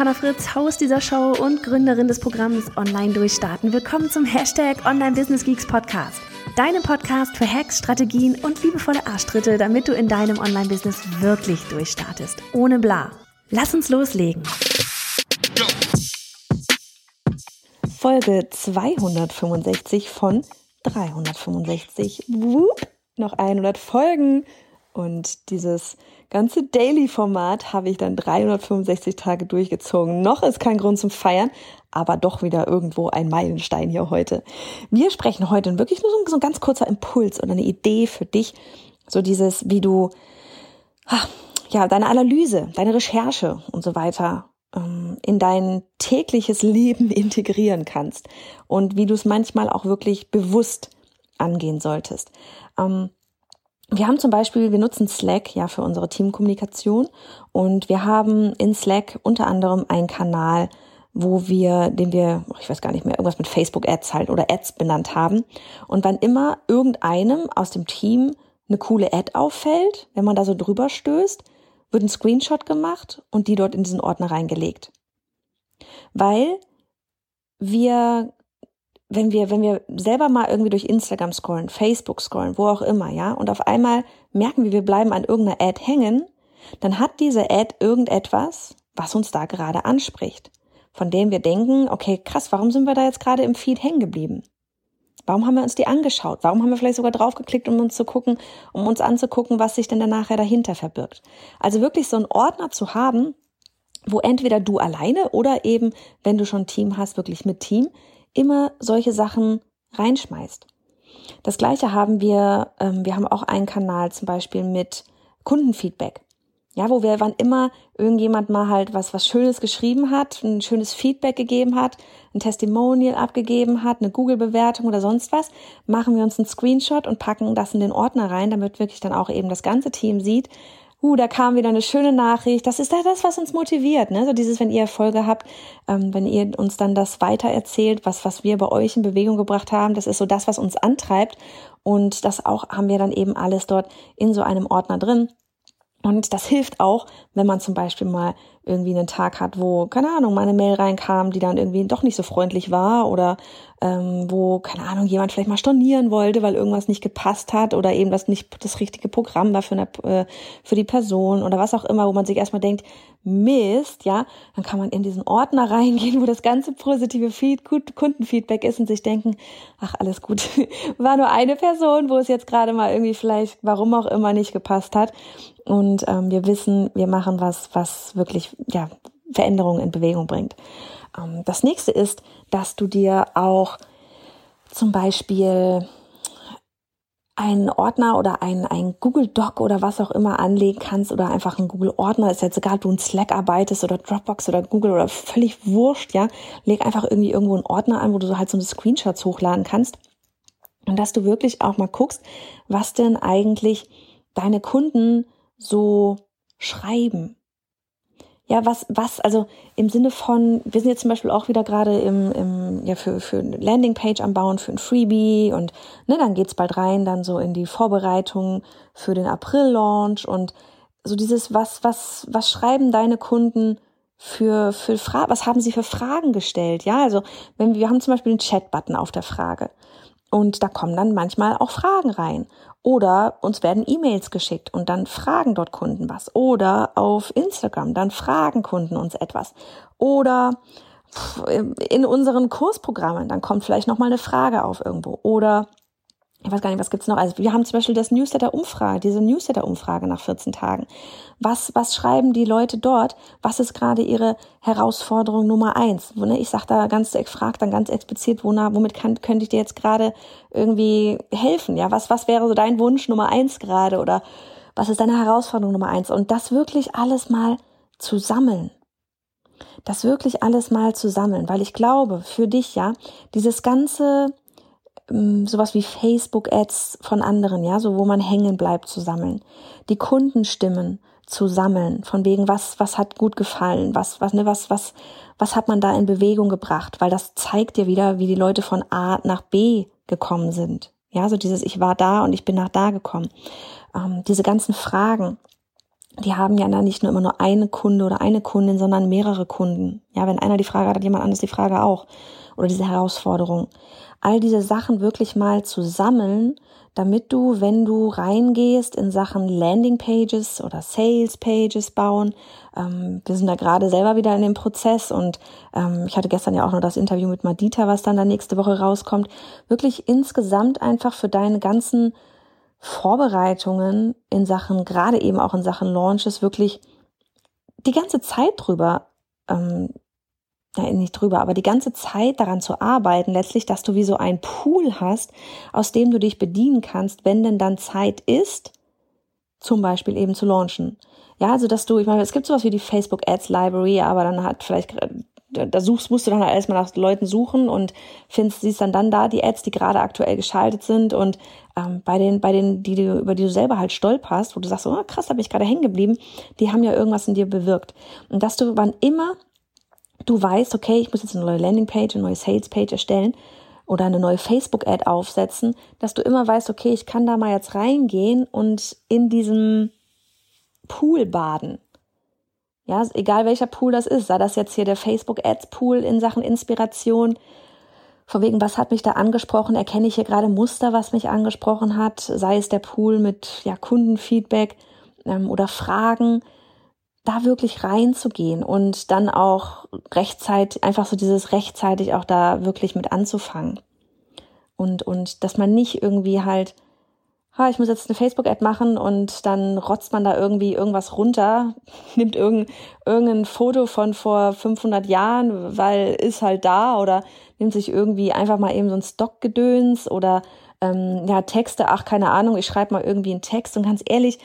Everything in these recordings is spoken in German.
Johanna Fritz, Haus dieser Show und Gründerin des Programms Online Durchstarten. Willkommen zum Hashtag Online Business Geeks Podcast. Deinem Podcast für Hacks, Strategien und liebevolle Arschtritte, damit du in deinem Online-Business wirklich durchstartest. Ohne bla. Lass uns loslegen. Folge 265 von 365. Wupp, noch 100 Folgen. Und dieses ganze Daily-Format habe ich dann 365 Tage durchgezogen. Noch ist kein Grund zum Feiern, aber doch wieder irgendwo ein Meilenstein hier heute. Wir sprechen heute wirklich nur so ein ganz kurzer Impuls oder eine Idee für dich. So dieses, wie du, ja, deine Analyse, deine Recherche und so weiter ähm, in dein tägliches Leben integrieren kannst und wie du es manchmal auch wirklich bewusst angehen solltest. Ähm, wir haben zum Beispiel, wir nutzen Slack ja für unsere Teamkommunikation und wir haben in Slack unter anderem einen Kanal, wo wir, den wir, ich weiß gar nicht mehr, irgendwas mit Facebook Ads halt oder Ads benannt haben. Und wann immer irgendeinem aus dem Team eine coole Ad auffällt, wenn man da so drüber stößt, wird ein Screenshot gemacht und die dort in diesen Ordner reingelegt. Weil wir wenn wir, wenn wir selber mal irgendwie durch Instagram scrollen, Facebook scrollen, wo auch immer, ja, und auf einmal merken wir, wir bleiben an irgendeiner Ad hängen, dann hat diese Ad irgendetwas, was uns da gerade anspricht, von dem wir denken, okay, krass, warum sind wir da jetzt gerade im Feed hängen geblieben? Warum haben wir uns die angeschaut? Warum haben wir vielleicht sogar draufgeklickt, um uns zu gucken, um uns anzugucken, was sich denn dann nachher dahinter verbirgt? Also wirklich so einen Ordner zu haben, wo entweder du alleine oder eben, wenn du schon ein Team hast, wirklich mit Team, immer solche Sachen reinschmeißt. Das gleiche haben wir, ähm, wir haben auch einen Kanal zum Beispiel mit Kundenfeedback. Ja, wo wir, wann immer irgendjemand mal halt was, was Schönes geschrieben hat, ein schönes Feedback gegeben hat, ein Testimonial abgegeben hat, eine Google-Bewertung oder sonst was, machen wir uns einen Screenshot und packen das in den Ordner rein, damit wirklich dann auch eben das ganze Team sieht, uh, da kam wieder eine schöne Nachricht. Das ist das, was uns motiviert. Ne? So dieses, wenn ihr Erfolge habt, ähm, wenn ihr uns dann das weiter erzählt, was, was wir bei euch in Bewegung gebracht haben, das ist so das, was uns antreibt. Und das auch haben wir dann eben alles dort in so einem Ordner drin. Und das hilft auch, wenn man zum Beispiel mal irgendwie einen Tag hat, wo, keine Ahnung, meine Mail reinkam, die dann irgendwie doch nicht so freundlich war oder ähm, wo, keine Ahnung, jemand vielleicht mal stornieren wollte, weil irgendwas nicht gepasst hat oder eben das nicht das richtige Programm war für, eine, äh, für die Person oder was auch immer, wo man sich erstmal denkt, Mist, ja, dann kann man in diesen Ordner reingehen, wo das ganze positive Feed, Kundenfeedback ist und sich denken, ach, alles gut, war nur eine Person, wo es jetzt gerade mal irgendwie vielleicht, warum auch immer, nicht gepasst hat. Und ähm, wir wissen, wir machen was, was wirklich ja, Veränderungen in Bewegung bringt. Ähm, das nächste ist, dass du dir auch zum Beispiel einen Ordner oder ein, ein Google Doc oder was auch immer anlegen kannst oder einfach einen Google Ordner, ist jetzt egal, ob du in Slack arbeitest oder Dropbox oder Google oder völlig wurscht, ja, leg einfach irgendwie irgendwo einen Ordner an, wo du so halt so eine Screenshots hochladen kannst. Und dass du wirklich auch mal guckst, was denn eigentlich deine Kunden so schreiben ja, was, was, also im Sinne von, wir sind jetzt zum Beispiel auch wieder gerade im, im, ja, für, für eine Landingpage am Bauen, für ein Freebie und ne, dann geht's bald rein, dann so in die Vorbereitung für den April-Launch und so dieses, was, was, was schreiben deine Kunden für, für Fragen, was haben sie für Fragen gestellt? Ja, also wenn wir haben zum Beispiel einen Chat-Button auf der Frage. Und da kommen dann manchmal auch Fragen rein. Oder uns werden E-Mails geschickt und dann fragen dort Kunden was. Oder auf Instagram, dann fragen Kunden uns etwas. Oder in unseren Kursprogrammen, dann kommt vielleicht nochmal eine Frage auf irgendwo. Oder ich weiß gar nicht, was gibt's noch? Also wir haben zum Beispiel das Newsletter-Umfrage, diese Newsletter-Umfrage nach 14 Tagen. Was, was schreiben die Leute dort? Was ist gerade ihre Herausforderung Nummer eins? Ne, ich sage da ganz, ich frage dann ganz explizit, womit kann, könnte ich dir jetzt gerade irgendwie helfen? Ja, was, was wäre so dein Wunsch Nummer eins gerade? Oder was ist deine Herausforderung Nummer eins? Und das wirklich alles mal zu sammeln. das wirklich alles mal zu sammeln, weil ich glaube, für dich ja, dieses ganze sowas wie Facebook-Ads von anderen, ja, so wo man hängen bleibt zu sammeln, die Kundenstimmen zu sammeln, von wegen was was hat gut gefallen, was was ne was was was hat man da in Bewegung gebracht, weil das zeigt dir wieder, wie die Leute von A nach B gekommen sind. Ja, so dieses ich war da und ich bin nach da gekommen. Ähm, diese ganzen Fragen, die haben ja dann nicht nur immer nur eine Kunde oder eine Kundin, sondern mehrere Kunden. Ja, wenn einer die Frage hat, hat jemand anderes die Frage auch. Oder diese Herausforderung. All diese Sachen wirklich mal zu sammeln, damit du, wenn du reingehst in Sachen Landing Pages oder Sales Pages bauen, ähm, wir sind da gerade selber wieder in dem Prozess und ähm, ich hatte gestern ja auch noch das Interview mit Madita, was dann da nächste Woche rauskommt, wirklich insgesamt einfach für deine ganzen Vorbereitungen in Sachen, gerade eben auch in Sachen Launches, wirklich die ganze Zeit drüber, ähm, ja, nicht drüber, aber die ganze Zeit daran zu arbeiten, letztlich, dass du wie so ein Pool hast, aus dem du dich bedienen kannst, wenn denn dann Zeit ist, zum Beispiel eben zu launchen. Ja, also dass du, ich meine, es gibt sowas wie die Facebook Ads Library, aber dann hat vielleicht da suchst, musst du dann halt erstmal nach Leuten suchen und findest, siehst dann dann da die Ads, die gerade aktuell geschaltet sind und ähm, bei den, bei den, die du, über die du selber halt stolperst, wo du sagst, oh krass, da bin ich gerade hängen geblieben, die haben ja irgendwas in dir bewirkt. Und dass du, wann immer du weißt, okay, ich muss jetzt eine neue Landingpage, eine neue Salespage erstellen oder eine neue Facebook-Ad aufsetzen, dass du immer weißt, okay, ich kann da mal jetzt reingehen und in diesem Pool baden. Ja, egal welcher Pool das ist, sei das jetzt hier der Facebook Ads Pool in Sachen Inspiration, von wegen, was hat mich da angesprochen? Erkenne ich hier gerade Muster, was mich angesprochen hat? Sei es der Pool mit ja, Kundenfeedback ähm, oder Fragen, da wirklich reinzugehen und dann auch rechtzeitig, einfach so dieses rechtzeitig auch da wirklich mit anzufangen. Und, und dass man nicht irgendwie halt ha, ich muss jetzt eine Facebook-Ad machen und dann rotzt man da irgendwie irgendwas runter, nimmt irgendein, irgendein Foto von vor 500 Jahren, weil ist halt da oder nimmt sich irgendwie einfach mal eben so ein Stockgedöns oder ähm, ja, Texte, ach, keine Ahnung, ich schreibe mal irgendwie einen Text und ganz ehrlich,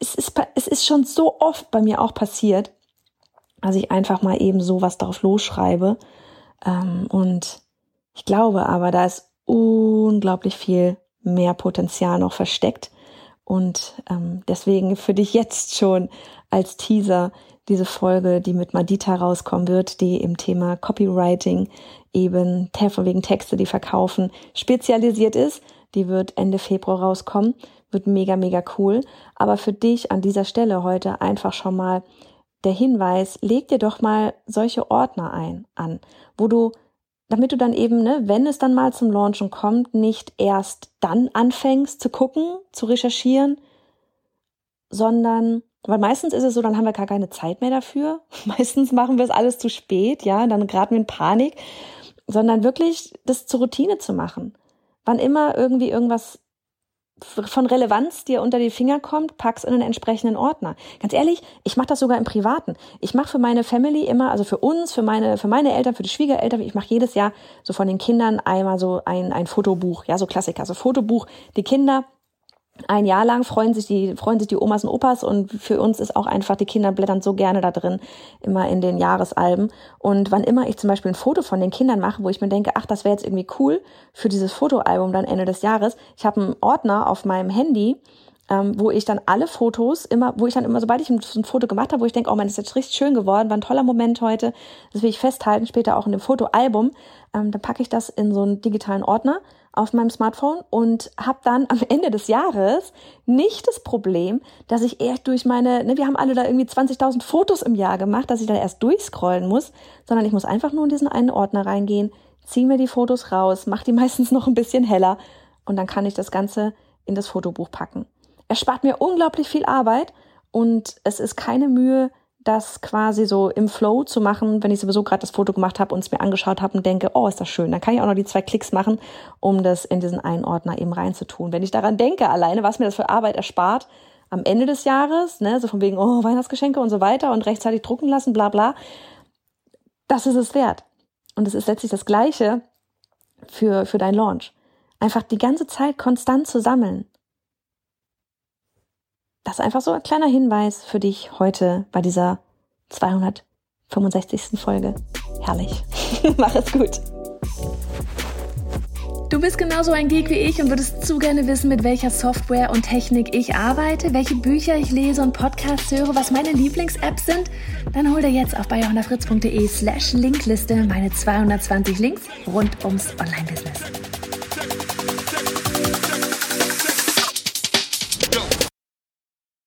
es ist, es ist schon so oft bei mir auch passiert, dass ich einfach mal eben sowas darauf losschreibe. Ähm, und ich glaube aber, da ist unglaublich viel mehr Potenzial noch versteckt. Und ähm, deswegen für dich jetzt schon als Teaser diese Folge, die mit Madita rauskommen wird, die im Thema Copywriting eben von wegen Texte, die verkaufen, spezialisiert ist. Die wird Ende Februar rauskommen. Wird mega, mega cool. Aber für dich an dieser Stelle heute einfach schon mal der Hinweis, leg dir doch mal solche Ordner ein, an, wo du damit du dann eben, ne, wenn es dann mal zum Launchen kommt, nicht erst dann anfängst zu gucken, zu recherchieren, sondern, weil meistens ist es so, dann haben wir gar keine Zeit mehr dafür. Meistens machen wir es alles zu spät, ja, dann geraten wir in Panik, sondern wirklich das zur Routine zu machen. Wann immer irgendwie irgendwas von Relevanz dir unter die Finger kommt, pack's in einen entsprechenden Ordner. Ganz ehrlich, ich mache das sogar im Privaten. Ich mache für meine Family immer, also für uns, für meine, für meine Eltern, für die Schwiegereltern, ich mache jedes Jahr so von den Kindern einmal so ein, ein Fotobuch, ja, so Klassiker, so Fotobuch, die Kinder ein Jahr lang freuen sich die, freuen sich die Omas und Opas und für uns ist auch einfach, die Kinder blättern so gerne da drin, immer in den Jahresalben. Und wann immer ich zum Beispiel ein Foto von den Kindern mache, wo ich mir denke, ach, das wäre jetzt irgendwie cool für dieses Fotoalbum dann Ende des Jahres, ich habe einen Ordner auf meinem Handy, ähm, wo ich dann alle Fotos immer, wo ich dann immer, sobald ich ein, ein Foto gemacht habe, wo ich denke, oh man, das ist jetzt richtig schön geworden, war ein toller Moment heute, das will ich festhalten, später auch in dem Fotoalbum, ähm, dann packe ich das in so einen digitalen Ordner auf meinem Smartphone und habe dann am Ende des Jahres nicht das Problem, dass ich erst durch meine, ne, wir haben alle da irgendwie 20.000 Fotos im Jahr gemacht, dass ich da erst durchscrollen muss, sondern ich muss einfach nur in diesen einen Ordner reingehen, ziehe mir die Fotos raus, mache die meistens noch ein bisschen heller und dann kann ich das Ganze in das Fotobuch packen. Es spart mir unglaublich viel Arbeit und es ist keine Mühe, das quasi so im Flow zu machen, wenn ich sowieso gerade das Foto gemacht habe und es mir angeschaut habe und denke, oh, ist das schön. Dann kann ich auch noch die zwei Klicks machen, um das in diesen einen Ordner eben reinzutun. Wenn ich daran denke, alleine, was mir das für Arbeit erspart, am Ende des Jahres, ne, so von wegen, oh, Weihnachtsgeschenke und so weiter und rechtzeitig drucken lassen, bla bla, das ist es wert. Und es ist letztlich das Gleiche für, für dein Launch. Einfach die ganze Zeit konstant zu sammeln das ist einfach so ein kleiner Hinweis für dich heute bei dieser 202. 65. Folge. Herrlich. Mach es gut. Du bist genauso ein Geek wie ich und würdest zu gerne wissen, mit welcher Software und Technik ich arbeite, welche Bücher ich lese und Podcasts höre, was meine Lieblings-Apps sind? Dann hol dir jetzt auf bayerhonderfritz.de slash Linkliste meine 220 Links rund ums Online-Business.